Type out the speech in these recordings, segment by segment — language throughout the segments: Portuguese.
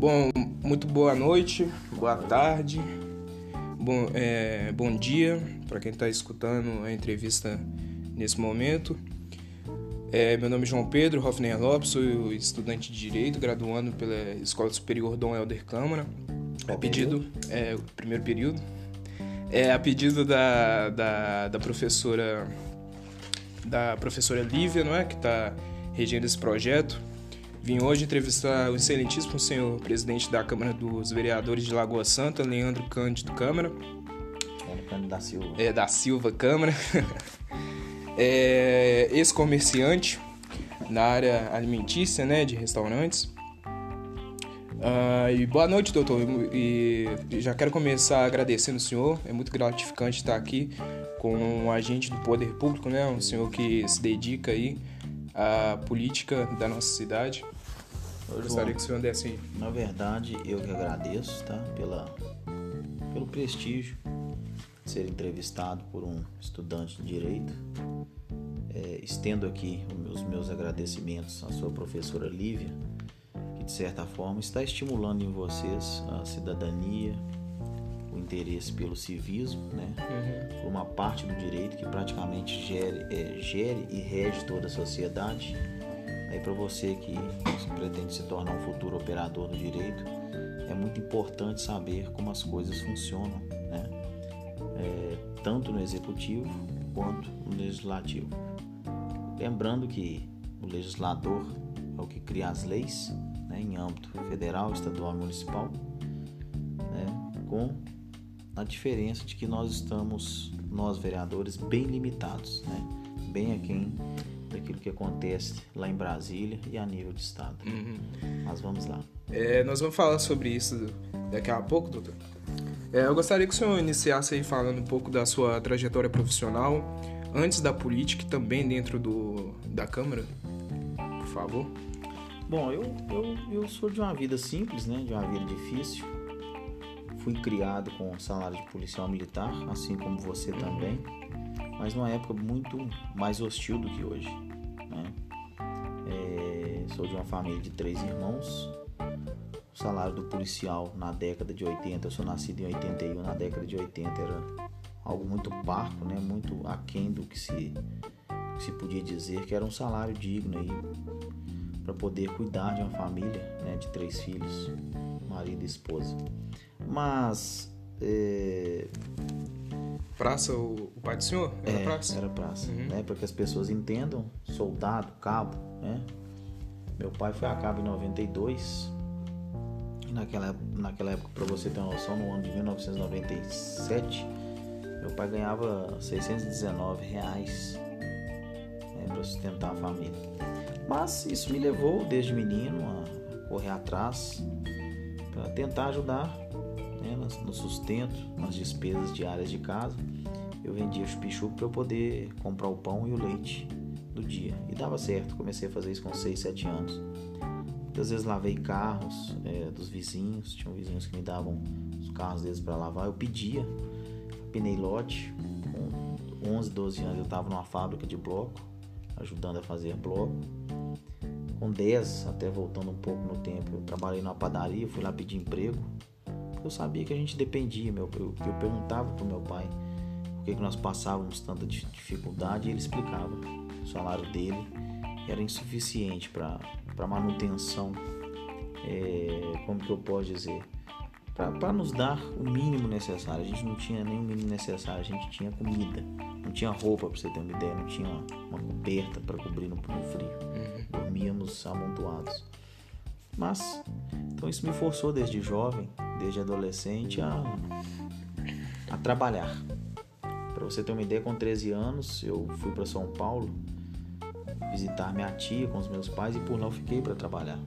Bom, muito boa noite, boa tarde, bom, é, bom dia para quem está escutando a entrevista nesse momento. É, meu nome é João Pedro Hoffner Lopes, sou estudante de Direito, graduando pela Escola Superior Dom Helder Câmara. A pedido, é, o primeiro período. É a pedido da, da, da professora da professora Lívia, não é, que está regendo esse projeto. Vim hoje entrevistar o excelentíssimo senhor presidente da Câmara dos Vereadores de Lagoa Santa, Leandro Cândido Câmara. Leandro Cândido da Silva. É, da Silva Câmara. é, ex-comerciante na área alimentícia, né, de restaurantes. Uh, e boa noite, doutor. E já quero começar agradecendo o senhor. É muito gratificante estar aqui com um agente do poder público, né? Um senhor que se dedica aí à política da nossa cidade. Eu gostaria que o senhor desse aí. Na verdade, eu que agradeço, tá? Pela, pelo prestígio de ser entrevistado por um estudante de direito. É, estendo aqui os meus agradecimentos à sua professora Lívia, que de certa forma está estimulando em vocês a cidadania, interesse pelo civismo, né? Uhum. Por uma parte do direito que praticamente gere, é, gere e rege toda a sociedade Aí para você que pretende se tornar um futuro operador do direito, é muito importante saber como as coisas funcionam, né? É, tanto no executivo quanto no legislativo. Lembrando que o legislador é o que cria as leis, né, em âmbito federal, estadual e municipal, né, com a diferença de que nós estamos, nós vereadores, bem limitados, né, bem aquém daquilo que acontece lá em Brasília e a nível de estado. Uhum. Mas vamos lá. É, nós vamos falar sobre isso daqui a pouco, doutor. É, eu gostaria que o senhor iniciasse aí falando um pouco da sua trajetória profissional antes da política e também dentro do, da Câmara, por favor. Bom, eu, eu, eu sou de uma vida simples, né? De uma vida difícil. Fui criado com salário de policial militar, assim como você também mas numa época muito mais hostil do que hoje. Né? É, sou de uma família de três irmãos. O salário do policial na década de 80, eu sou nascido em 81, na década de 80 era algo muito parco, né? muito aquém do que se, que se podia dizer que era um salário digno aí para poder cuidar de uma família né? de três filhos, marido e esposa. Mas é, praça o, o pai do senhor? Era é, praça? Era praça, uhum. né? Para que as pessoas entendam, soldado, cabo, né? Meu pai foi a cabo em 92. E naquela, naquela época, para você ter uma noção, no ano de 1997, meu pai ganhava 619 reais né, para sustentar a família. Mas isso me levou, desde menino, a correr atrás para tentar ajudar né, no sustento, nas despesas diárias de casa. Eu vendia chup-chup para eu poder comprar o pão e o leite do dia. E dava certo, comecei a fazer isso com 6, 7 anos. Muitas vezes lavei carros é, dos vizinhos, tinham vizinhos que me davam os carros deles para lavar. Eu pedia, pinei lote. Com 11, 12 anos eu estava numa fábrica de bloco, ajudando a fazer bloco. Com 10, até voltando um pouco no tempo, eu trabalhei numa padaria, fui lá pedir emprego eu sabia que a gente dependia. Meu, eu, eu perguntava pro meu pai por que, que nós passávamos tanta dificuldade e ele explicava. O salário dele era insuficiente para manutenção, é, como que eu posso dizer, para nos dar o mínimo necessário. A gente não tinha nem o mínimo necessário, a gente tinha comida, não tinha roupa, para você ter uma ideia, não tinha uma, uma coberta para cobrir no, no frio. Uhum. Dormíamos amontoados. Mas, então isso me forçou desde jovem desde adolescente a, a trabalhar. Para você ter uma ideia, com 13 anos eu fui para São Paulo visitar minha tia com os meus pais e por lá eu fiquei para trabalhar.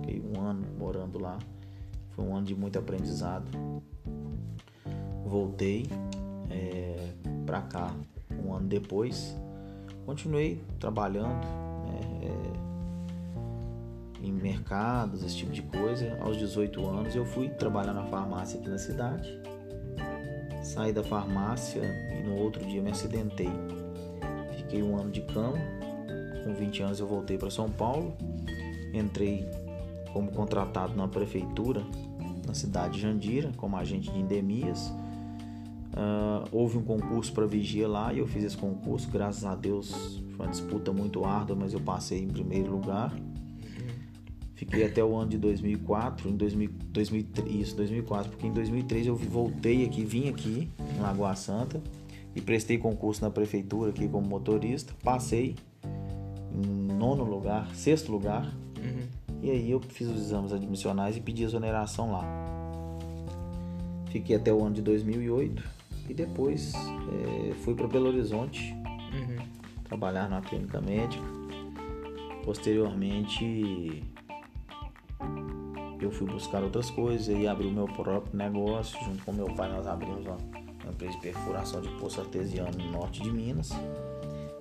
Fiquei um ano morando lá. Foi um ano de muito aprendizado. Voltei é, para cá um ano depois. Continuei trabalhando. Né, é, em mercados, esse tipo de coisa. Aos 18 anos eu fui trabalhar na farmácia aqui na cidade. Saí da farmácia e no outro dia me acidentei. Fiquei um ano de cama. Com 20 anos eu voltei para São Paulo. Entrei como contratado na prefeitura, na cidade de Jandira, como agente de endemias. Uh, houve um concurso para vigia lá e eu fiz esse concurso. Graças a Deus foi uma disputa muito árdua, mas eu passei em primeiro lugar. Fiquei até o ano de 2004, em 2000, 2003, isso, 2004, porque em 2003 eu voltei aqui, vim aqui em Lagoa Santa e prestei concurso na prefeitura aqui como motorista. Passei em nono lugar, sexto lugar. Uhum. E aí eu fiz os exames admissionais e pedi exoneração lá. Fiquei até o ano de 2008 e depois é, fui para Belo Horizonte uhum. trabalhar na clínica médica. Posteriormente eu fui buscar outras coisas e abri o meu próprio negócio. Junto com meu pai nós abrimos uma, empresa de perfuração de poço artesiano no norte de Minas.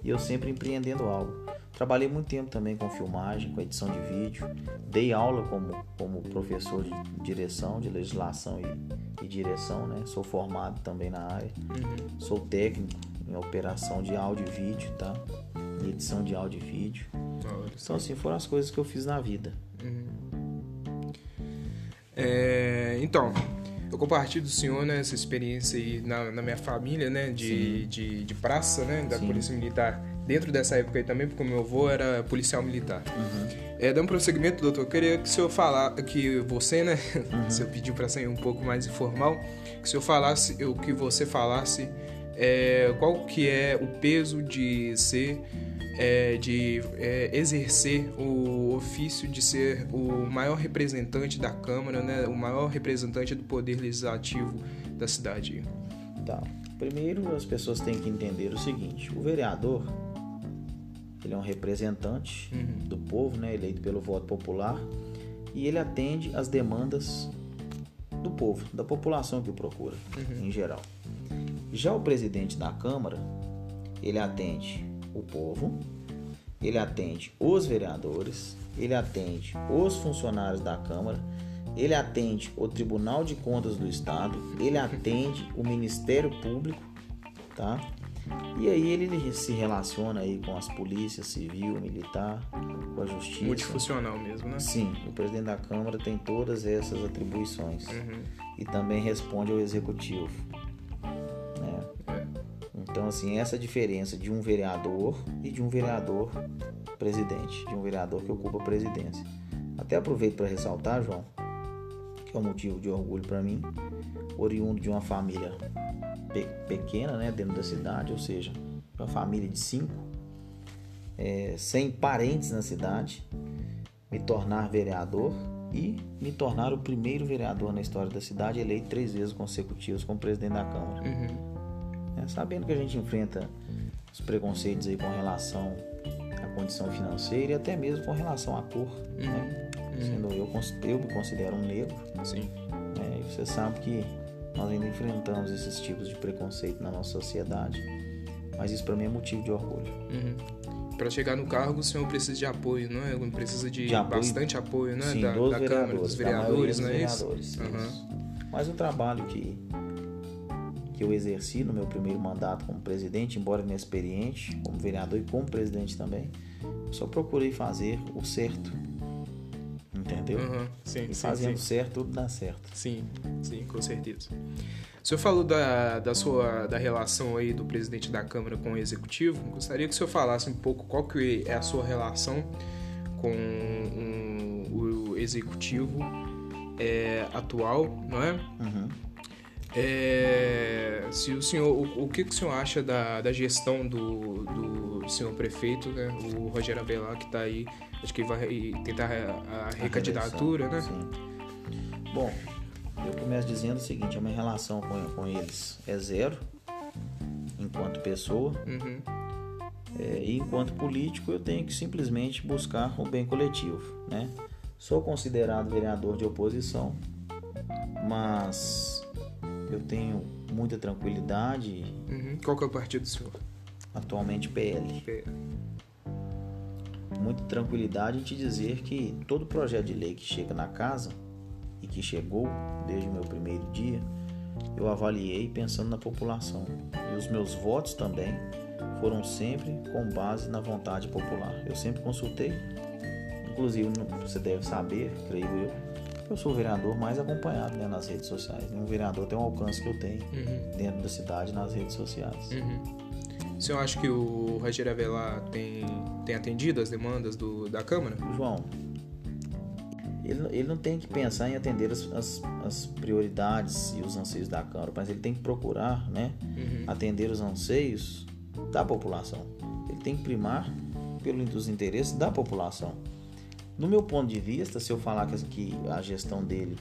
E eu sempre empreendendo algo. Trabalhei muito tempo também com filmagem, com edição de vídeo. Dei aula como, como professor de direção, de legislação e, e direção, né? Sou formado também na área. Uhum. Sou técnico em operação de áudio e vídeo, tá? E edição de áudio e vídeo. Então, assim, foram as coisas que eu fiz na vida. Uhum. É, então, eu compartilho do senhor né, essa experiência aí na, na minha família, né, de, de, de, praça, né, da Sim. Polícia Militar, dentro dessa época aí também, porque o meu avô era policial militar. Uhum. É, dando prosseguimento, doutor, eu queria que o senhor falasse, que você, né, uhum. o senhor pediu para ser um pouco mais informal, que o senhor falasse, o que você falasse, é, qual que é o peso de ser é, de é, exercer o ofício de ser o maior representante da Câmara, né, o maior representante do poder legislativo da cidade. Tá. Primeiro, as pessoas têm que entender o seguinte: o vereador ele é um representante uhum. do povo, né, eleito pelo voto popular, e ele atende às demandas do povo, da população que o procura, uhum. em geral. Já o presidente da Câmara, ele atende o povo, ele atende os vereadores, ele atende os funcionários da Câmara, ele atende o Tribunal de Contas do Estado, ele atende o Ministério Público, tá? E aí ele se relaciona aí com as polícias civil, militar, com a justiça. Multifuncional mesmo, né? Sim, o presidente da Câmara tem todas essas atribuições uhum. e também responde ao executivo. Então, assim, essa diferença de um vereador e de um vereador presidente, de um vereador que ocupa a presidência. Até aproveito para ressaltar, João, que é um motivo de orgulho para mim, oriundo de uma família pe pequena, né, dentro da cidade, ou seja, uma família de cinco, é, sem parentes na cidade, me tornar vereador e me tornar o primeiro vereador na história da cidade eleito três vezes consecutivas como presidente da Câmara. Uhum? Sabendo que a gente enfrenta os preconceitos aí com relação à condição financeira e até mesmo com relação à cor. Uhum. Né? Uhum. Sendo eu, eu me considero um negro. Sim. Né? E você sabe que nós ainda enfrentamos esses tipos de preconceito na nossa sociedade. Mas isso para mim é motivo de orgulho. Uhum. Para chegar no cargo, o senhor precisa de apoio, não é? Precisa de, de apoio, bastante apoio, né? Sim, da, dos da vereadores, Câmara, dos vereadores, não é vereadores, isso? Uhum. Mas o trabalho que que eu exerci no meu primeiro mandato como presidente, embora inexperiente, como vereador e como presidente também, só procurei fazer o certo. Entendeu? Uhum, sim, e sim, fazendo sim. certo, tudo dá certo. Sim, sim, com certeza. O senhor falou da, da sua da relação aí do presidente da Câmara com o executivo. Gostaria que o senhor falasse um pouco qual que é a sua relação com um, o executivo é, atual, não é? Uhum. É, se o senhor, o, o, que, que o senhor acha da, da gestão do, do senhor prefeito, né, o Rogério Abelar, que está aí, acho que vai tentar a, a recandidatura, né? Sim. Bom, eu começo dizendo o seguinte: a minha relação com, com eles é zero, enquanto pessoa, uhum. é, e enquanto político, eu tenho que simplesmente buscar o bem coletivo, né? Sou considerado vereador de oposição, mas eu tenho muita tranquilidade. Uhum. Qual que é o partido do senhor? Atualmente PL. PL. Muita tranquilidade em te dizer que todo projeto de lei que chega na casa e que chegou desde o meu primeiro dia, eu avaliei pensando na população. E os meus votos também foram sempre com base na vontade popular. Eu sempre consultei inclusive você deve saber, creio eu, eu sou o vereador mais acompanhado né, nas redes sociais. Nenhum vereador tem o alcance que eu tenho uhum. dentro da cidade nas redes sociais. Uhum. O senhor acha que o Rogério Avelar tem, tem atendido as demandas do, da Câmara? João, ele, ele não tem que pensar em atender as, as, as, prioridades e os anseios da Câmara, mas ele tem que procurar né, uhum. atender os anseios da população. Ele tem que primar pelos interesses da população. No meu ponto de vista, se eu falar que, a gestão dele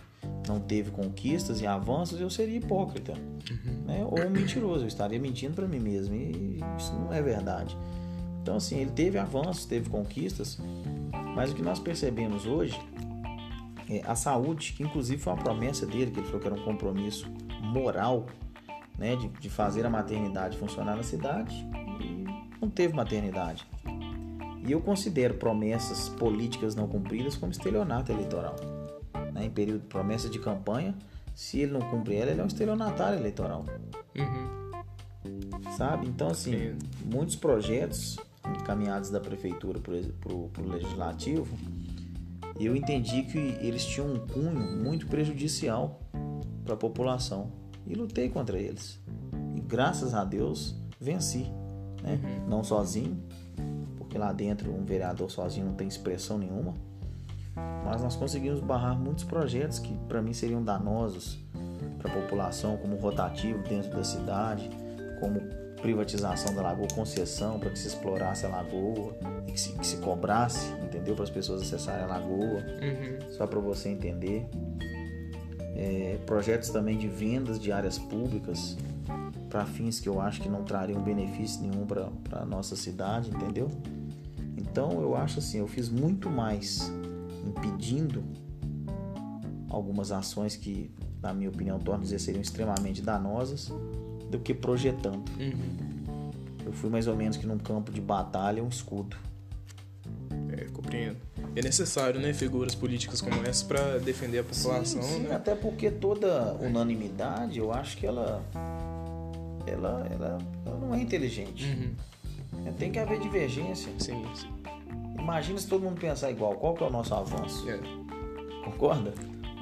não teve conquistas e avanços, eu seria hipócrita uhum. né? ou mentiroso. Eu estaria mentindo para mim mesmo e isso não é verdade. Então, assim, ele teve avanços, teve conquistas, mas o que nós percebemos hoje é a saúde, que inclusive foi uma promessa dele, que ele falou que era um compromisso moral né, de, de fazer a maternidade funcionar na cidade e não teve maternidade. E eu considero promessas políticas não cumpridas como estelionato eleitoral né, em período de promessa de campanha, se ele não cumpre ela, ele é um estelionatário eleitoral. Uhum. Sabe? Então, assim, Sim. muitos projetos encaminhados da prefeitura para o legislativo, eu entendi que eles tinham um cunho muito prejudicial para a população e lutei contra eles. E graças a Deus venci, né? Uhum. Não sozinho, porque lá dentro um vereador sozinho não tem expressão nenhuma mas nós conseguimos barrar muitos projetos que para mim seriam danosos para a população, como rotativo dentro da cidade, como privatização da lagoa, concessão para que se explorasse a lagoa e que se, que se cobrasse, entendeu? Para as pessoas acessarem a lagoa, uhum. só para você entender. É, projetos também de vendas de áreas públicas para fins que eu acho que não trariam benefício nenhum para a nossa cidade, entendeu? Então eu acho assim, eu fiz muito mais impedindo algumas ações que, na minha opinião, tornam dizer seriam extremamente danosas do que projetando. Uhum. Eu fui mais ou menos que num campo de batalha um escudo. É, compreendo. É necessário, né, figuras políticas como essa para defender a população, sim, sim, né? Até porque toda unanimidade, eu acho que ela ela, ela, ela não é inteligente. Uhum. Tem que haver divergência. Sim, sim. Imagina se todo mundo pensar igual. Qual que é o nosso avanço? É. Concorda?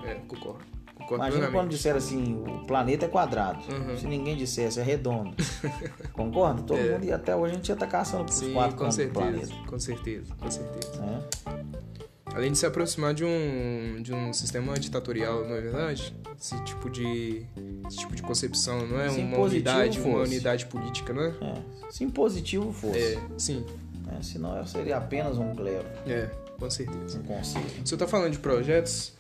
É, concordo. concordo Imagina quando disser assim, o planeta é quadrado. Uhum. Se ninguém dissesse, é redondo. Concorda? Todo é. mundo, e até hoje a gente já tá caçando os quatro com certeza, do planeta. Com certeza, com certeza. É. Além de se aproximar de um, de um sistema ditatorial, não é verdade? Esse tipo de, esse tipo de concepção, não é? Uma unidade, fosse. uma unidade política, não é? é? Se impositivo fosse. É, sim. Né? Senão eu seria apenas um clero. É, com certeza. Um conselho. Se eu está falando de projetos,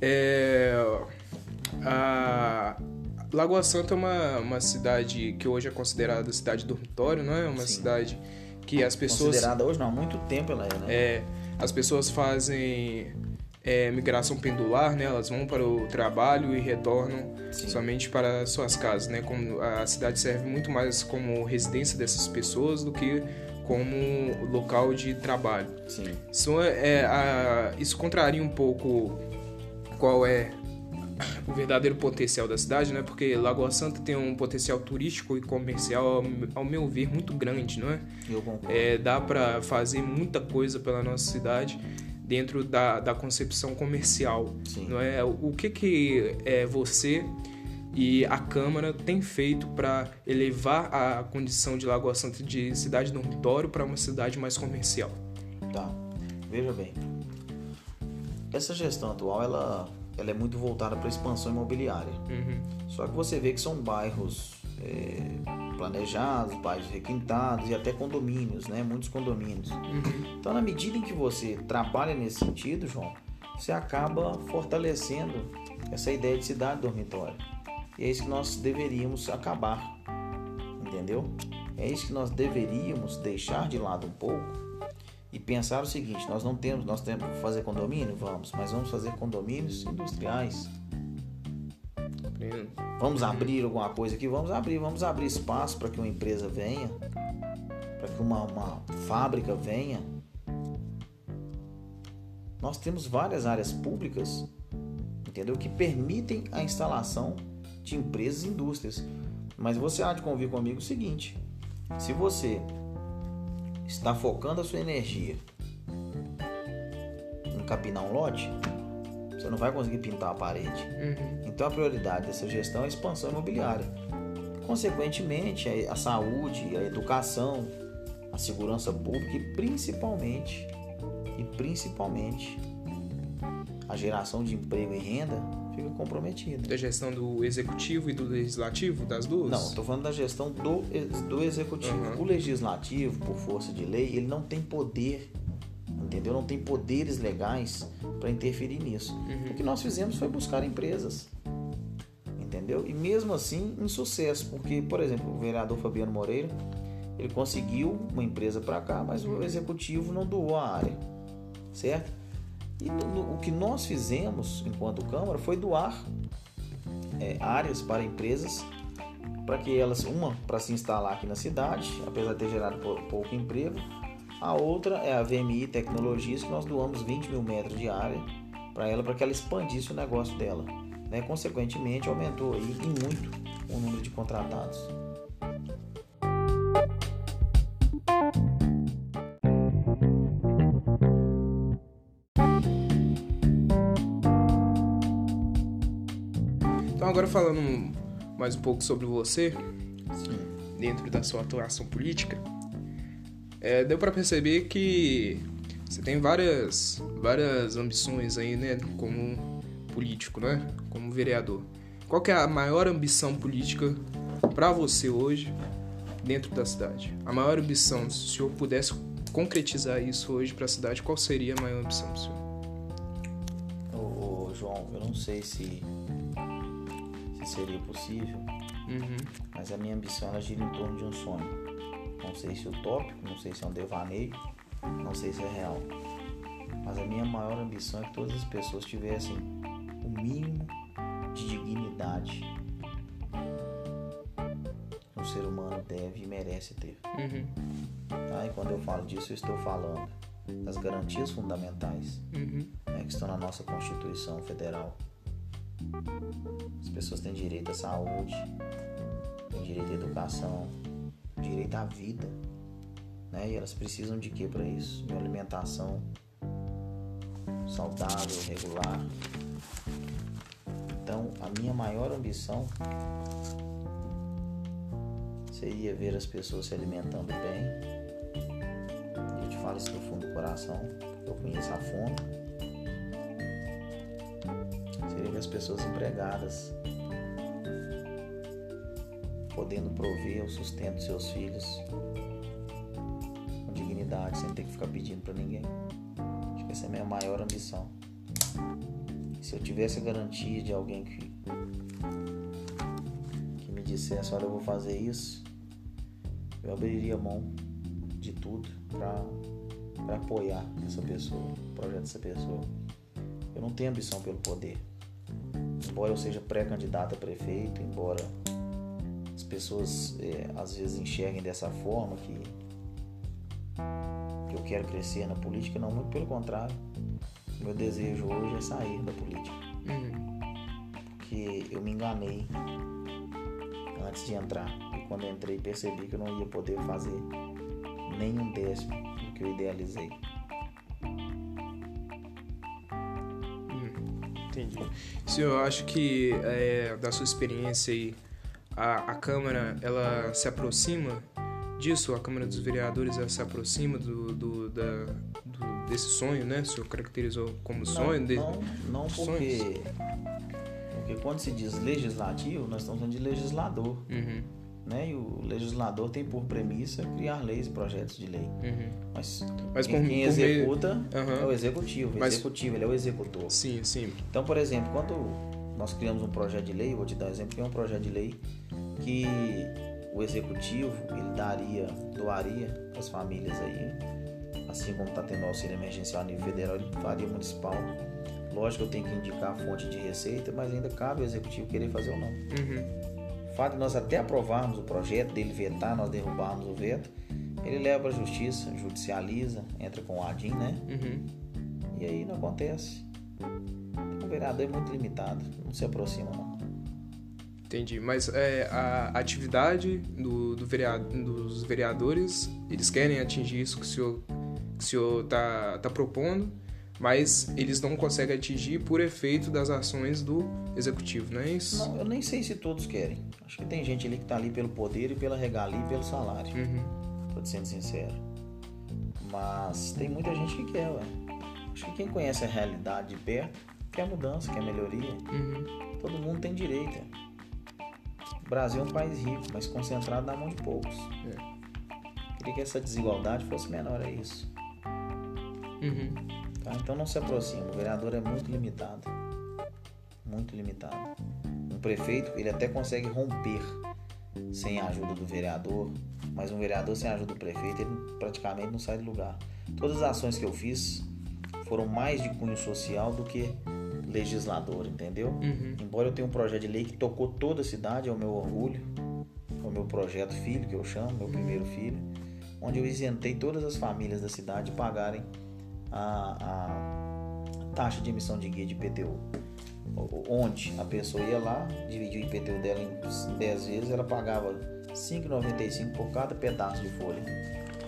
é, a Lagoa Santa é uma, uma cidade que hoje é considerada cidade dormitório, não é? Uma Sim. cidade que as pessoas... Considerada hoje não, há muito tempo ela é, né? É, as pessoas fazem é, migração pendular, né? Elas vão para o trabalho e retornam Sim. somente para suas casas, né? Como a cidade serve muito mais como residência dessas pessoas do que como local de trabalho. Sim. Isso, é, a, isso contraria um pouco qual é o verdadeiro potencial da cidade, né? Porque Lagoa Santa tem um potencial turístico e comercial, ao meu ver, muito grande, não é? Eu concordo. É, dá para fazer muita coisa pela nossa cidade dentro da, da concepção comercial, Sim. não é? O que que é você e a Câmara tem feito para elevar a condição de Lagoa Santa de cidade dormitório para uma cidade mais comercial. Tá. Veja bem. Essa gestão atual ela, ela é muito voltada para expansão imobiliária. Uhum. Só que você vê que são bairros é, planejados, bairros requintados e até condomínios, né? Muitos condomínios. Uhum. Então, na medida em que você trabalha nesse sentido, João, você acaba fortalecendo essa ideia de cidade dormitória. E é isso que nós deveríamos acabar. Entendeu? É isso que nós deveríamos deixar de lado um pouco e pensar o seguinte: nós não temos, nós temos que fazer condomínio, vamos, mas vamos fazer condomínios industriais. Vamos abrir alguma coisa aqui, vamos abrir, vamos abrir espaço para que uma empresa venha, para que uma, uma fábrica venha. Nós temos várias áreas públicas, entendeu, que permitem a instalação de empresas e indústrias. Mas você há de convir comigo o seguinte: se você está focando a sua energia encapinar um lote, você não vai conseguir pintar a parede. Uhum. Então a prioridade dessa gestão é a expansão imobiliária. Consequentemente, a saúde, a educação, a segurança pública e principalmente, e principalmente a geração de emprego e renda fica comprometida. Da gestão do executivo e do legislativo, das duas? Não, estou falando da gestão do, do executivo. Uhum. O legislativo, por força de lei, ele não tem poder, entendeu? Não tem poderes legais para interferir nisso. Uhum. O que nós fizemos foi buscar empresas, entendeu? E mesmo assim, em sucesso, porque, por exemplo, o vereador Fabiano Moreira, ele conseguiu uma empresa para cá, mas o executivo não doou a área, certo? E o que nós fizemos enquanto Câmara foi doar é, áreas para empresas para que elas, uma para se instalar aqui na cidade, apesar de ter gerado pouco emprego, a outra é a VMI Tecnologias, que nós doamos 20 mil metros de área para ela, para que ela expandisse o negócio dela. Né? Consequentemente, aumentou aí, em muito o número de contratados. Falando mais um pouco sobre você, Sim. dentro da sua atuação política, é, deu para perceber que você tem várias, várias ambições aí, né, como político, né, como vereador. Qual é a maior ambição política para você hoje dentro da cidade? A maior ambição, se o senhor pudesse concretizar isso hoje para a cidade, qual seria a maior ambição do senhor? Ô, ô, João, eu não sei se seria possível, uhum. mas a minha ambição ela gira em torno de um sonho. Não sei se é utópico, não sei se é um devaneio, não sei se é real. Mas a minha maior ambição é que todas as pessoas tivessem o mínimo de dignidade que um ser humano deve e merece ter. Uhum. Tá? E quando eu falo disso, eu estou falando das garantias fundamentais uhum. né, que estão na nossa Constituição Federal as pessoas têm direito à saúde, têm direito à educação, direito à vida, né? E elas precisam de quê para isso? De uma alimentação saudável, regular. Então, a minha maior ambição seria ver as pessoas se alimentando bem. Eu te falo isso do fundo do coração, eu conheço a fome as pessoas empregadas, podendo prover o sustento dos seus filhos com dignidade, sem ter que ficar pedindo para ninguém. Acho que essa é a minha maior ambição. Se eu tivesse a garantia de alguém que, que me dissesse, olha, eu vou fazer isso, eu abriria mão de tudo para apoiar essa pessoa, o projeto dessa pessoa. Eu não tenho ambição pelo poder embora eu seja pré-candidato a prefeito, embora as pessoas é, às vezes enxerguem dessa forma que, que eu quero crescer na política, não, muito pelo contrário. Meu desejo hoje é sair da política. Uhum. Porque eu me enganei antes de entrar. E quando entrei percebi que eu não ia poder fazer nem um décimo do que eu idealizei. Entendi. Se eu acho que é, da sua experiência aí, a, a Câmara ela se aproxima disso, a Câmara dos Vereadores ela se aproxima do, do, da, do desse sonho, né? O senhor caracterizou como sonho? Não, de, não, não porque, porque quando se diz legislativo, nós estamos falando de legislador. Uhum. Né? E o legislador tem por premissa criar leis e projetos de lei. Uhum. Mas, Mas quem, por, quem por executa meio... uhum. é o executivo. O Mas... executivo, ele é o executor. Sim, sim. Então, por exemplo, quando nós criamos um projeto de lei, vou te dar um exemplo, que é um projeto de lei que o executivo ele daria, doaria às famílias aí, assim como está tendo auxílio emergencial a nível federal, ele faria municipal. Lógico, eu tenho que indicar a fonte de receita, mas ainda cabe ao executivo querer fazer ou não. Uhum. O fato de nós até aprovarmos o projeto, dele vetar, nós derrubarmos o veto, ele leva à justiça, judicializa, entra com o ADIM, né? Uhum. E aí não acontece. O vereador é muito limitado, não se aproxima não. Entendi, mas é, a atividade do, do vereado, dos vereadores, eles querem atingir isso que o senhor, que o senhor tá, tá propondo, mas eles não conseguem atingir por efeito das ações do executivo, não é isso? Não, eu nem sei se todos querem. Acho que tem gente ali que tá ali pelo poder e pela regalia e pelo salário. Uhum. Tô sendo sincero. Mas tem muita gente que quer, ué. Acho que quem conhece a realidade de perto quer mudança, quer melhoria. Uhum. Todo mundo tem direito. O Brasil é um país rico, mas concentrado na mão de poucos. É. Queria que essa desigualdade fosse menor, é isso. Uhum. Tá? Então não se aproxima. O vereador é muito limitado. Muito limitado. Um prefeito, ele até consegue romper sem a ajuda do vereador, mas um vereador sem a ajuda do prefeito, ele praticamente não sai do lugar. Todas as ações que eu fiz foram mais de cunho social do que legislador, entendeu? Uhum. Embora eu tenha um projeto de lei que tocou toda a cidade, é o meu orgulho, é o meu projeto filho, que eu chamo, meu primeiro filho, onde eu isentei todas as famílias da cidade de pagarem a, a taxa de emissão de guia de IPTU. Onde a pessoa ia lá, dividia o IPTU dela em 10 vezes, ela pagava R$ 5,95 por cada pedaço de folha.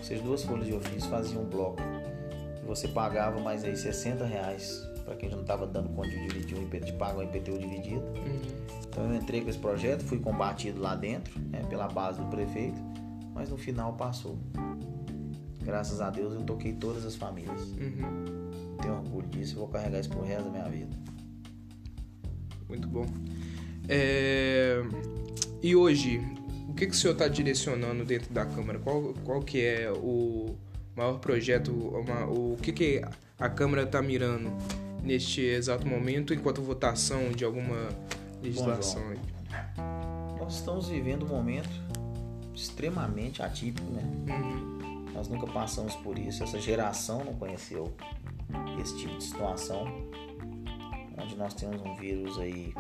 Seja, duas folhas de ofício faziam um bloco. E você pagava mais aí 60 reais para quem já não estava dando conta de dividir o IPTU, de pagar o IPTU dividido. Uhum. Então eu entrei com esse projeto, fui combatido lá dentro, né, pela base do prefeito, mas no final passou. Graças a Deus eu toquei todas as famílias. Uhum. Tenho orgulho disso e vou carregar isso pro resto da minha vida. Muito bom. É, E hoje, o que, que o senhor está direcionando dentro da Câmara? Qual, qual que é o maior projeto, uma- o que, que a Câmara está mirando neste exato momento enquanto votação de alguma legislação? aí? Nós estamos vivendo um momento extremamente atípico, né? Uhum. Nós nunca passamos por isso. Essa geração não conheceu esse tipo de situação, onde nós temos um vírus aí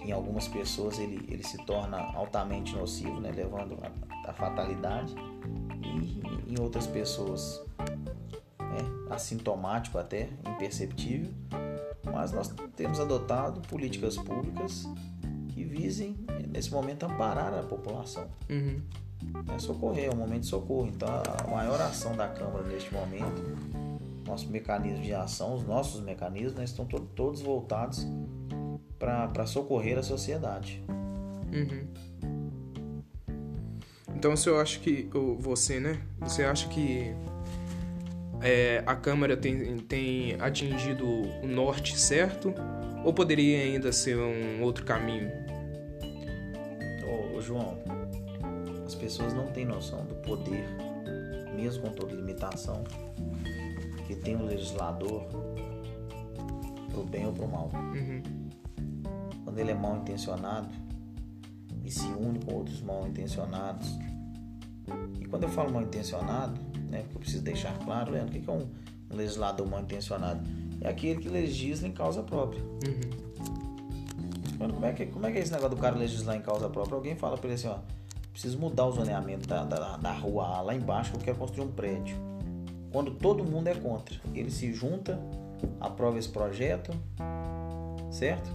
que em algumas pessoas ele, ele se torna altamente nocivo, né? levando a, a fatalidade, e em outras pessoas é assintomático até, imperceptível. Mas nós temos adotado políticas públicas que visem, nesse momento, amparar a população Uhum. É socorrer, é um momento de socorro. Então, a maior ação da Câmara neste momento, nosso mecanismo de ação, os nossos mecanismos, né, estão to- todos voltados para socorrer a sociedade. Uhum. Então o senhor acha que. Você, né? Você acha que é, a Câmara tem, tem atingido o norte certo? Ou poderia ainda ser um outro caminho? Ô, João, as pessoas não têm noção do poder, mesmo com toda limitação, que tem o legislador pro bem ou pro mal. Uhum. quando ele é mal intencionado e se une com outros mal intencionados. E quando eu falo mal intencionado, né, porque eu preciso deixar claro, Leandro, o que é um, um legislador mal intencionado? É aquele que legisla em causa própria. Uhum. Como é, que, como é que é esse negócio do cara legislar em causa própria? Alguém fala pra ele assim, ó, preciso mudar o zoneamento da, da, da rua A lá embaixo que eu quero construir um prédio. Quando todo mundo é contra, ele se junta, aprova esse projeto, certo?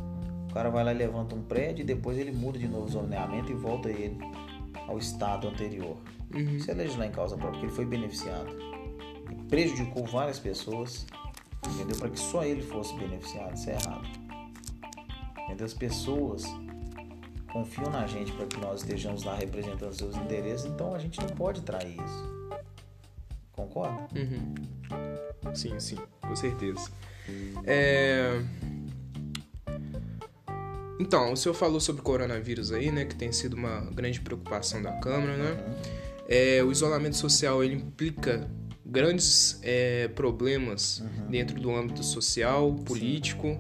O cara vai lá e levanta um prédio e depois ele muda de novo o zoneamento e volta ele ao estado anterior. Uhum. Isso é legislar em causa própria, porque ele foi beneficiado. E prejudicou várias pessoas, entendeu? Para que só ele fosse beneficiado. Isso é errado. Entendeu? As pessoas confiam na gente para que nós estejamos lá representando seus interesses, então a gente não pode trair isso. Concorda? Uhum. Sim, sim, com certeza. É... Então, o senhor falou sobre o coronavírus aí, né? Que tem sido uma grande preocupação da Câmara, né? É, o isolamento social ele implica grandes é, problemas dentro do âmbito social, político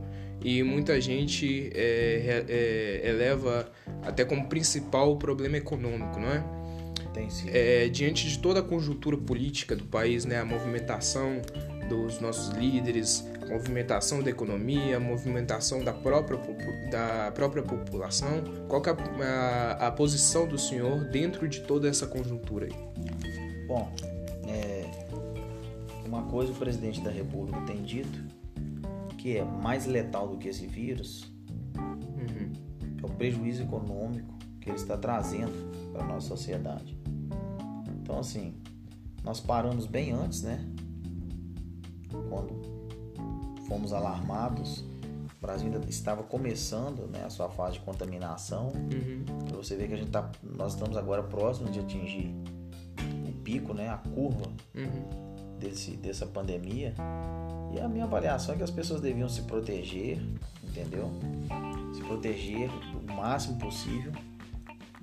e muita gente é, é, eleva até como principal o problema econômico, não é? Tem sim. É, diante de toda a conjuntura política do país, né, a movimentação dos nossos líderes, a movimentação da economia, a movimentação da própria, da própria população, qual é a, a- a posição do senhor dentro de toda essa conjuntura aí? Bom, é, uma coisa o presidente da República tem dito que é mais letal do que esse vírus Uhum. é o prejuízo econômico que ele está trazendo para a nossa sociedade. Então, assim, nós paramos bem antes, né? quando fomos alarmados, o Brasil ainda estava começando né, a sua fase de contaminação. Uhum. Para você ver que a gente tá, nós estamos agora próximos de atingir o pico, né, a curva uhum. desse, dessa pandemia. E a minha avaliação é que as pessoas deviam se proteger, entendeu? Se proteger o máximo possível,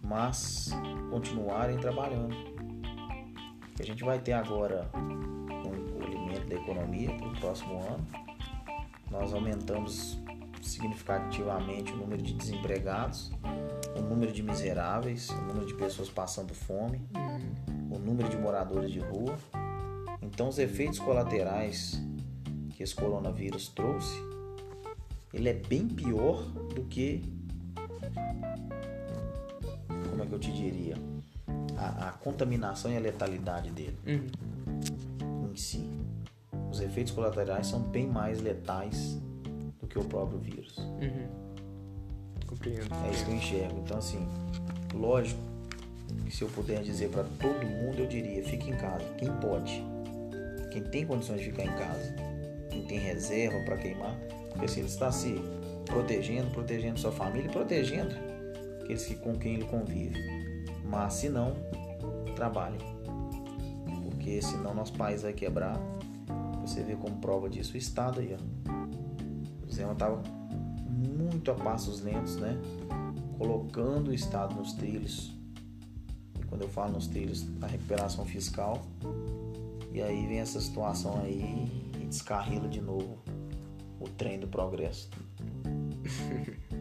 mas continuarem trabalhando. A gente vai ter agora um encolhimento da economia para o próximo ano. Nós aumentamos significativamente o número de desempregados, o número de miseráveis, o número de pessoas passando fome, uhum. o número de moradores de rua. Então, os efeitos colaterais que esse coronavírus trouxe, ele é bem pior do que como é que eu te diria a, a contaminação e a letalidade dele uhum. em si. Os efeitos colaterais são bem mais letais do que o próprio vírus. Uhum. Compreendo. É isso que eu enxergo. Então, assim, lógico que se eu puder dizer para todo mundo, eu diria: fique em casa. Quem pode, quem tem condições de ficar em casa, tem reserva para queimar, porque assim, ele está se protegendo, protegendo sua família protegendo aqueles que, com quem ele convive. Mas se não, trabalhem. Porque senão nosso país vai quebrar. Você vê como prova disso o Estado aí, ó. Zema estava muito a passos lentos, né? Colocando o Estado nos trilhos. E quando eu falo nos trilhos, da recuperação fiscal. E aí vem essa situação aí descarrila de novo o trem do progresso.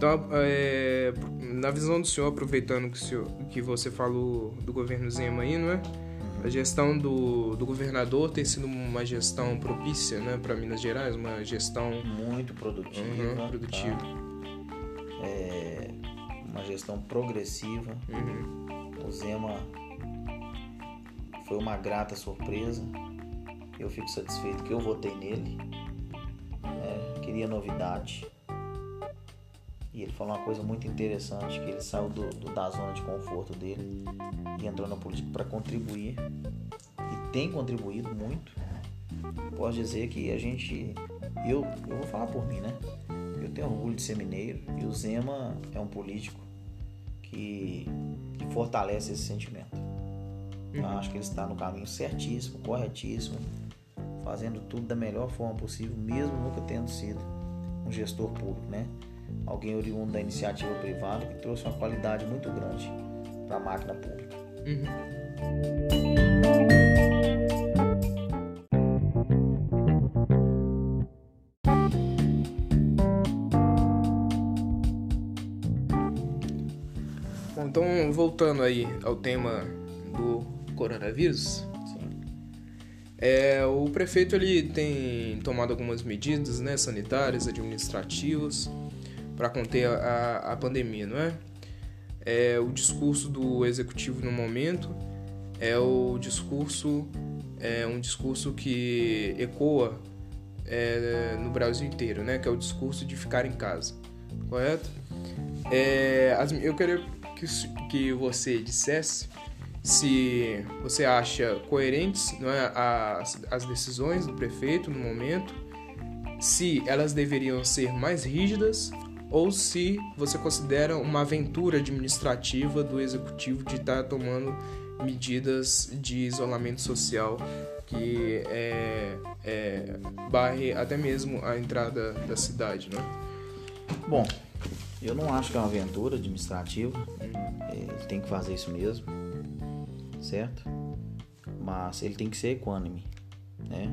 Então, é, na visão do senhor, aproveitando que, senhor, que você falou do governo Zema aí, não é? A gestão do, do governador tem sido uma gestão propícia né, para Minas Gerais, uma gestão muito produtiva. Uhum, produtiva. Tá? É uma gestão progressiva. Uhum. O Zema foi uma grata surpresa. Eu fico satisfeito que eu votei nele. É, queria novidade. E ele falou uma coisa muito interessante, que ele saiu do, do da zona de conforto dele e entrou na política para contribuir. E tem contribuído muito. Posso dizer que a gente. Eu, eu vou falar por mim, né? Eu tenho orgulho de ser mineiro e o Zema é um político que, que fortalece esse sentimento. Eu uhum. acho que ele está no caminho certíssimo, corretíssimo, fazendo tudo da melhor forma possível, mesmo nunca tendo sido um gestor público, né? alguém oriundo da iniciativa privada que trouxe uma qualidade muito grande para a máquina pública. Uhum. Então voltando aí ao tema do coronavírus. É, o prefeito ele tem tomado algumas medidas né, sanitárias, administrativas, para conter a, a pandemia, não é? é? O discurso do executivo no momento é o discurso é um discurso que ecoa é, no Brasil inteiro, né? Que é o discurso de ficar em casa, correto? É, as, eu queria que, que você dissesse se você acha coerentes não é, as, as decisões do prefeito no momento, se elas deveriam ser mais rígidas ou se você considera uma aventura administrativa do executivo de estar tá tomando medidas de isolamento social que é, é, barre até mesmo a entrada da cidade, né? Bom, eu não acho que é uma aventura administrativa, ele tem que fazer isso mesmo, certo? Mas ele tem que ser equânime, né?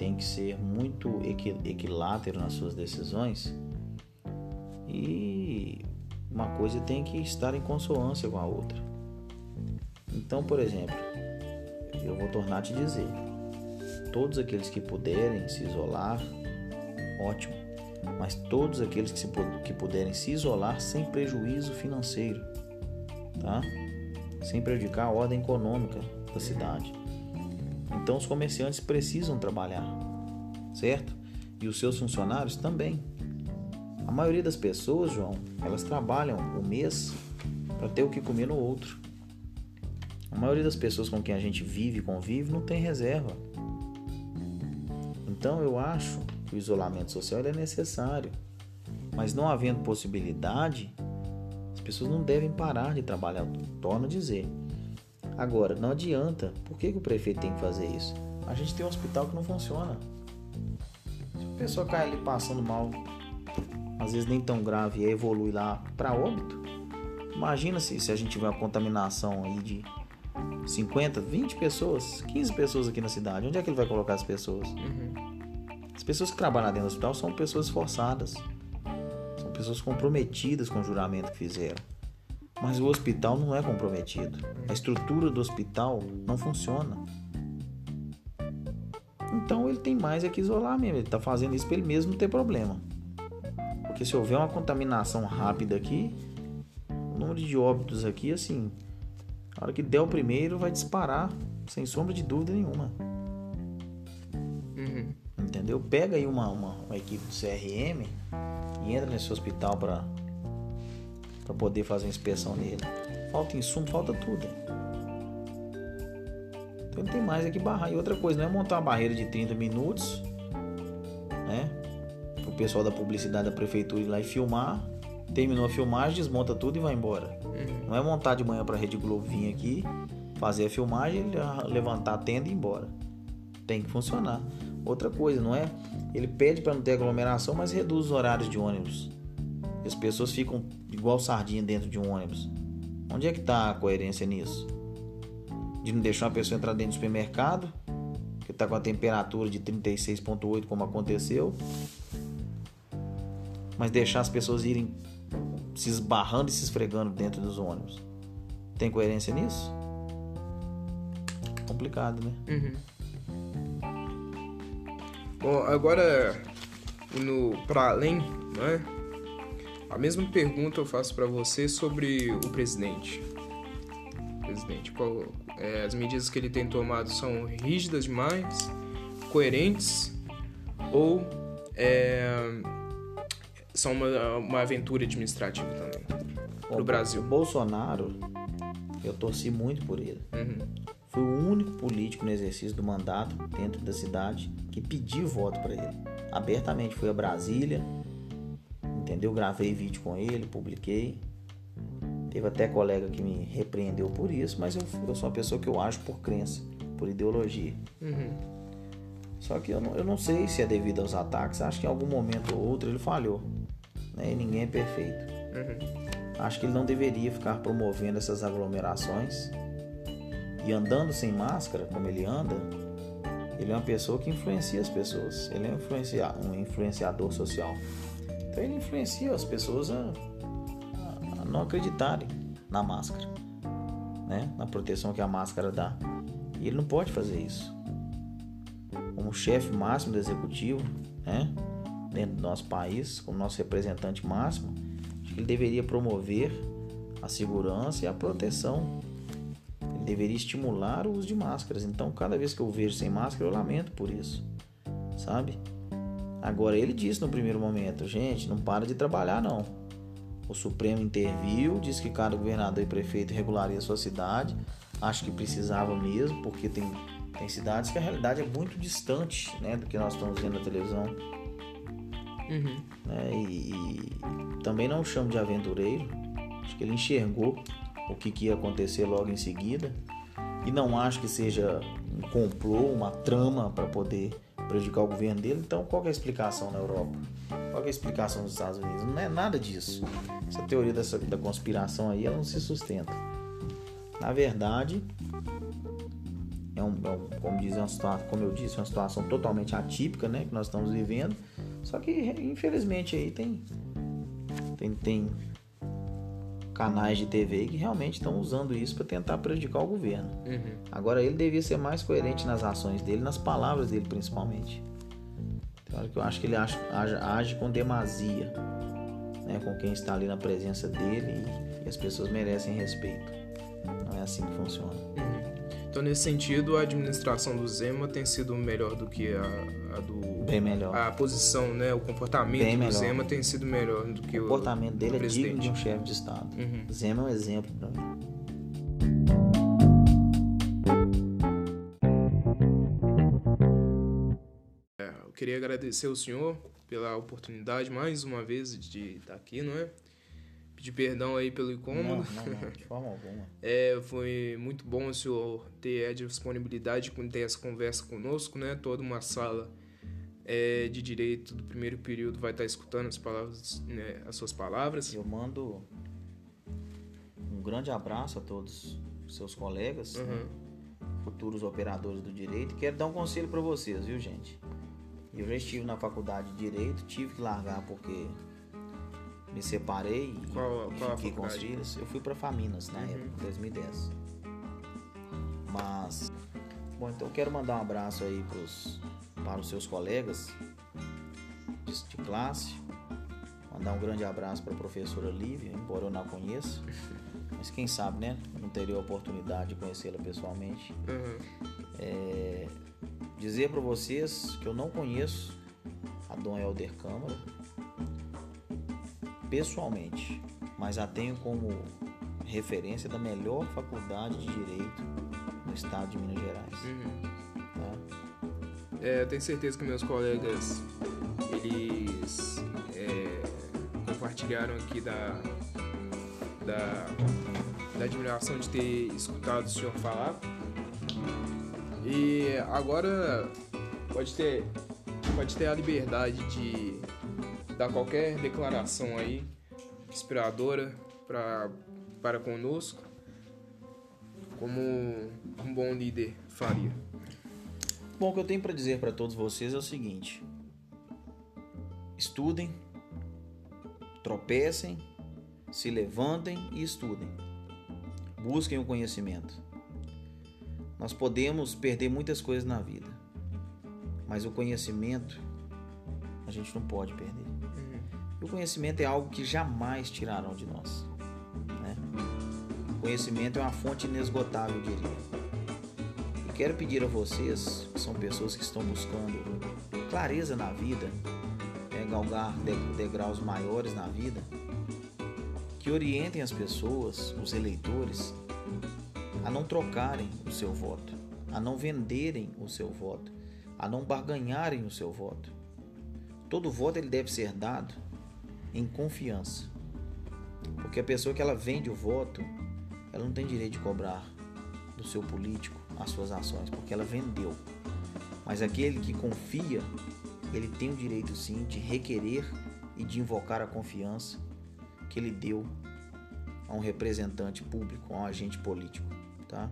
tem que ser muito equilátero nas suas decisões e uma coisa tem que estar em consonância com a outra. Então, por exemplo, eu vou tornar a te dizer: todos aqueles que puderem se isolar, ótimo, mas todos aqueles que, se, que puderem se isolar sem prejuízo financeiro, tá? Sem prejudicar a ordem econômica da cidade. Então os comerciantes precisam trabalhar, certo? E os seus funcionários também. A maioria das pessoas, João, elas trabalham o mês para ter o que comer no outro. A maioria das pessoas com quem a gente vive e convive não tem reserva. Então eu acho que o isolamento social é necessário. Mas não havendo possibilidade, pessoas não devem parar de trabalhar, torno a dizer. Agora, não adianta. Por que, que o prefeito tem que fazer isso? A gente tem um hospital que não funciona. Se a pessoa cai ali passando mal, às vezes nem tão grave, e evolui lá para óbito, imagina se, se a gente tiver uma contaminação aí de 50, 20 pessoas, 15 pessoas aqui na cidade. Onde é que ele vai colocar as pessoas? Uhum. As pessoas que trabalham dentro do hospital são pessoas forçadas. São pessoas comprometidas com o juramento que fizeram. Mas o hospital não é comprometido. A estrutura do hospital não funciona. Então ele tem mais é que isolar mesmo. Ele está fazendo isso para ele mesmo não ter problema. Porque se houver uma contaminação rápida aqui, o número de óbitos aqui, assim, a hora que der o primeiro, vai disparar, sem sombra de dúvida nenhuma. Uhum. Entendeu? Pega aí uma, uma, uma equipe do CRM e entra nesse hospital para para poder fazer inspeção nele. Falta insumo, falta tudo. Então não tem mais aqui barrar. E outra coisa, não é montar uma barreira de 30 minutos, né? O pessoal da publicidade da prefeitura ir lá e filmar. Terminou a filmagem, desmonta tudo e vai embora. Uhum. Não é montar de manhã para Rede Globo vir aqui, fazer a filmagem, levantar a tenda e ir embora. Tem que funcionar. Outra coisa, não é? Ele pede para não ter aglomeração, mas reduz os horários de ônibus. As pessoas ficam igual sardinha dentro de um ônibus. Onde é que está a coerência nisso? De não deixar uma pessoa entrar dentro do supermercado, que está com a temperatura de 36,8, como aconteceu, mas deixar as pessoas irem se esbarrando e se esfregando dentro dos ônibus. Tem coerência nisso? Complicado, né? Uhum. Bom, agora indo para além, né? A mesma pergunta eu faço para você sobre o presidente. Presidente, qual, é, as medidas que ele tem tomado são rígidas demais, coerentes ou é, são uma, uma aventura administrativa também o Brasil? Bolsonaro, eu torci muito por ele. Uhum. Foi o único político no exercício do mandato dentro da cidade que pediu voto para ele. Abertamente foi a Brasília, entendeu? Gravei vídeo com ele, publiquei. Teve até colega que me repreendeu por isso, mas eu, eu sou uma pessoa que eu acho por crença, por ideologia. Uhum. Só que eu não, eu não sei se é devido aos ataques. Acho que em algum momento ou outro ele falhou. Né? E ninguém é perfeito. Uhum. Acho que ele não deveria ficar promovendo essas aglomerações. E andando sem máscara, como ele anda, ele é uma pessoa que influencia as pessoas. Ele é um, influenciador social. Então ele influencia as pessoas a, a não acreditarem na máscara, né? na proteção que a máscara dá. E ele não pode fazer isso. Como chefe máximo do executivo, né? dentro do nosso país, como nosso representante máximo, acho que ele deveria promover a segurança e a proteção. Deveria estimular o uso de máscaras. Então, cada vez que eu vejo sem máscara, eu lamento por isso, sabe? Agora, ele disse no primeiro momento: gente, não para de trabalhar, não. O Supremo interviu, disse que cada governador e prefeito regularia a sua cidade. Acho que precisava mesmo, porque tem, tem cidades que a realidade é muito distante né, do que nós estamos vendo na televisão. Uhum. É, e, e, também não chamo de aventureiro. Acho que ele enxergou o que, que ia acontecer logo em seguida. E não acho que seja um complô, uma trama para poder prejudicar o governo dele. Então, qual é a explicação na Europa? Qual é a explicação nos Estados Unidos? Não é nada disso. Essa teoria dessa, da conspiração aí, ela não se sustenta. Na verdade, é um, é um como, diz, é uma situação, como eu disse, é uma situação totalmente atípica, né, que nós estamos vivendo. Só que, infelizmente, aí tem, tem, tem canais de TV que realmente estão usando isso para tentar prejudicar o governo. Uhum. Agora ele devia ser mais coerente nas ações dele, nas palavras dele principalmente. Então, eu acho que ele age, age com demasia né, com quem está ali na presença dele e, e, as pessoas merecem respeito. Não é assim que funciona. Uhum. Então, nesse sentido, a administração do Zema tem sido melhor do que a, a do. Bem melhor. A posição, né? O comportamento Bem do melhor. Zema tem sido melhor do que o. O comportamento dele é presidente. digno de um chefe de Estado. Uhum. Zema é um exemplo para mim. É, eu queria agradecer ao senhor pela oportunidade mais uma vez de estar aqui, não é? Pedir perdão aí pelo incômodo. Não, não, não, de forma alguma. É, foi muito bom o senhor ter a disponibilidade de ter essa conversa conosco, né? Toda uma sala é, de direito do primeiro período vai estar escutando as palavras, né, as suas palavras. Eu mando um grande abraço a todos os seus colegas, né? Uhum. futuros operadores do direito. Quero dar um conselho para vocês, viu, gente? Eu já estive na faculdade de direito, tive que largar porque me separei e Qual- qual a fiquei com os filhos. Eu fui para Faminas na época, em 2010. Mas, bom, então eu quero mandar um abraço aí pros, para os seus colegas de, de classe. Mandar um grande abraço para a professora Lívia, embora eu não a conheça. Mas quem sabe, né? Não teria a oportunidade de conhecê-la pessoalmente. Uhum. É, dizer para vocês que eu não conheço a Dom Helder Câmara pessoalmente, mas a tenho como referência da melhor faculdade de direito no estado de Minas Gerais. Uhum. tá? É, eu tenho certeza que meus colegas eles é, compartilharam aqui da, da da admiração de ter escutado o senhor falar. E agora pode ter pode ter a liberdade de dar qualquer declaração aí inspiradora para para conosco, como um bom líder faria. Bom, o que eu tenho para dizer para todos vocês é o seguinte: estudem, tropecem, se levantem e estudem. Busquem o conhecimento. Nós podemos perder muitas coisas na vida, mas o conhecimento a gente não pode perder. E o conhecimento é algo que jamais tirarão de nós. Né? O conhecimento é uma fonte inesgotável, eu diria. E quero pedir a vocês, que são pessoas que estão buscando clareza na vida, né, galgar de- degraus maiores na vida, que orientem as pessoas, os eleitores, a não trocarem o seu voto, a não venderem o seu voto, a não barganharem o seu voto. Todo voto ele deve ser dado em confiança. Porque a pessoa que ela vende o voto, ela não tem direito de cobrar do seu político as suas ações, porque ela vendeu. Mas aquele que confia, ele tem o direito sim de requerer e de invocar a confiança que ele deu a um representante público, a um agente político, tá?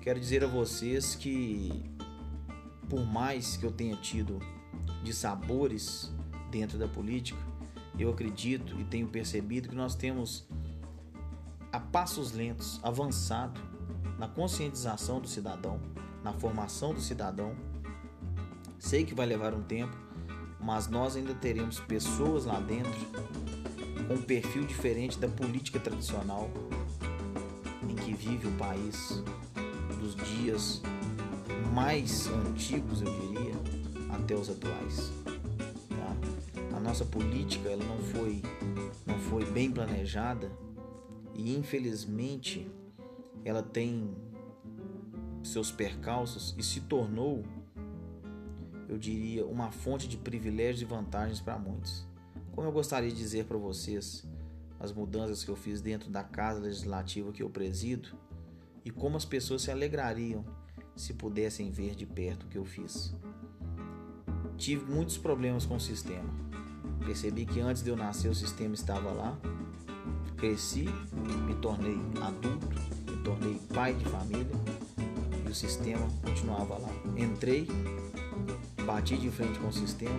Quero dizer a vocês que por mais que eu tenha tido de sabores dentro da política, eu acredito e tenho percebido que nós temos a passos lentos avançado na conscientização do cidadão, na formação do cidadão. Sei que vai levar um tempo, mas nós ainda teremos pessoas lá dentro com um perfil diferente da política tradicional em que vive o país dos dias mais antigos, eu diria, até os atuais. Nossa política ela não foi não foi bem planejada e infelizmente ela tem seus percalços e se tornou, eu diria, uma fonte de privilégios e vantagens para muitos. Como eu gostaria de dizer para vocês as mudanças que eu fiz dentro da casa legislativa que eu presido e como as pessoas se alegrariam se pudessem ver de perto o que eu fiz. Tive muitos problemas com o sistema. Percebi que antes de eu nascer o sistema estava lá. Cresci, me tornei adulto, me tornei pai de família e o sistema continuava lá. Entrei, bati de frente com o sistema,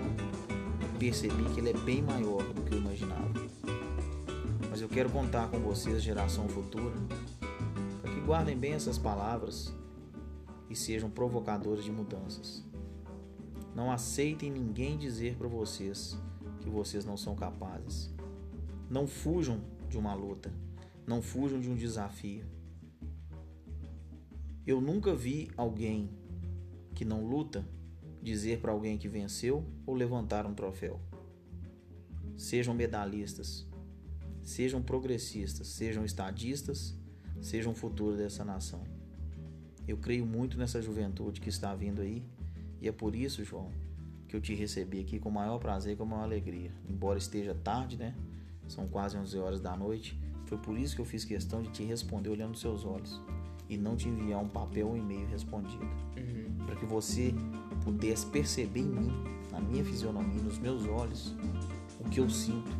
percebi que ele é bem maior do que eu imaginava. Mas eu quero contar com vocês, geração futura, para que guardem bem essas palavras e sejam provocadores de mudanças. Não aceitem ninguém dizer para vocês que vocês não são capazes. Não fujam de uma luta, não fujam de um desafio. Eu nunca vi alguém que não luta dizer para alguém que venceu ou levantar um troféu. Sejam medalhistas, sejam progressistas, sejam estadistas, sejam o futuro dessa nação. Eu creio muito nessa juventude que está vindo aí e é por isso, João, que eu te recebi aqui com o maior prazer e com a maior alegria. Embora esteja tarde, né? São quase 11 horas da noite. Foi por isso que eu fiz questão de te responder olhando nos seus olhos e não te enviar um papel ou um e-mail respondido. Uhum. Para que você pudesse perceber em mim, na minha fisionomia, nos meus olhos, o que eu sinto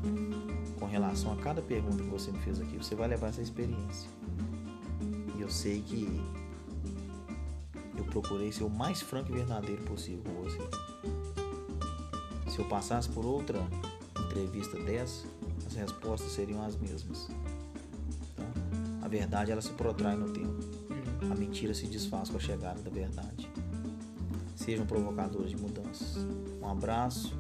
com relação a cada pergunta que você me fez aqui. Você vai levar essa experiência. E eu sei que eu procurei ser o mais franco e verdadeiro possível com você. Se eu passasse por outra entrevista dessa, as respostas seriam as mesmas. Então, a verdade ela se protrai no tempo. A mentira se desfaz com a chegada da verdade. Sejam provocadores de mudanças. Um abraço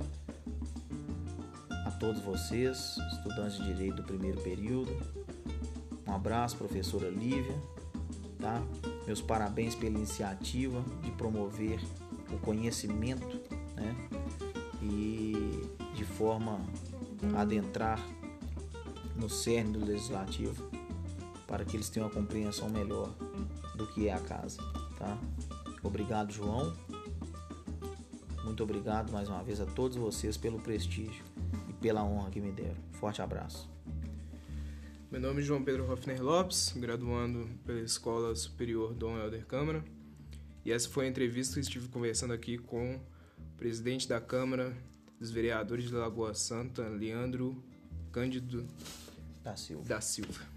a todos vocês, estudantes de direito do primeiro período. Um abraço, professora Lívia, tá? Meus parabéns pela iniciativa de promover o conhecimento, forma adentrar no cerne do legislativo para que eles tenham uma compreensão melhor do que é a casa, tá? Obrigado, João. Muito obrigado mais uma vez a todos vocês pelo prestígio e pela honra que me deram. Forte abraço. Meu nome é João Pedro Hoffner Lopes, graduando pela Escola Superior Dom Helder Câmara. E essa foi a entrevista que estive conversando aqui com o presidente da Câmara dos Vereadores de Lagoa Santa, Leandro Cândido da Silva. Da Silva.